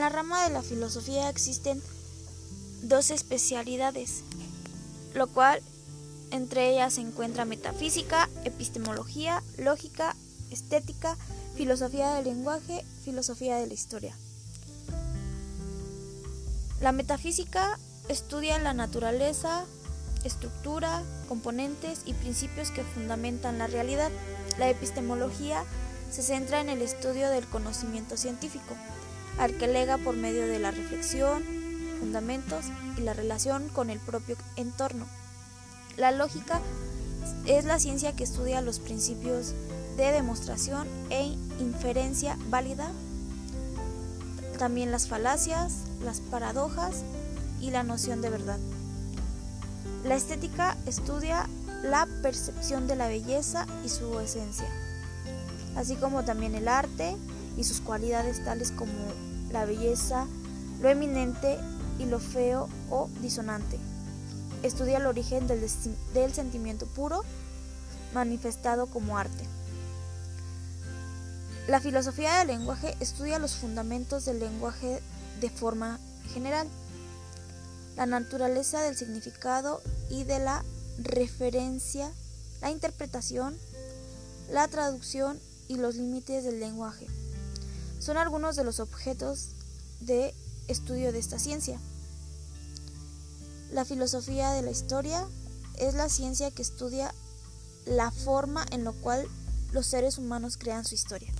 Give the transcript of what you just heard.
la rama de la filosofía existen dos especialidades, lo cual entre ellas se encuentra metafísica, epistemología, lógica, estética, filosofía del lenguaje, filosofía de la historia. La metafísica estudia la naturaleza, estructura, componentes y principios que fundamentan la realidad. La epistemología se centra en el estudio del conocimiento científico, al que lega por medio de la reflexión, fundamentos y la relación con el propio entorno. La lógica es la ciencia que estudia los principios de demostración e inferencia válida, también las falacias, las paradojas y la noción de verdad. La estética estudia la percepción de la belleza y su esencia, así como también el arte y sus cualidades tales como la belleza, lo eminente y lo feo o disonante. Estudia el origen del, sentimiento puro manifestado como arte. La filosofía del lenguaje estudia los fundamentos del lenguaje de forma general, la naturaleza del significado y de la referencia, la interpretación, la traducción y los límites del lenguaje. Son algunos de los objetos de estudio de esta ciencia. La filosofía de la historia es la ciencia que estudia la forma en la cual los seres humanos crean su historia.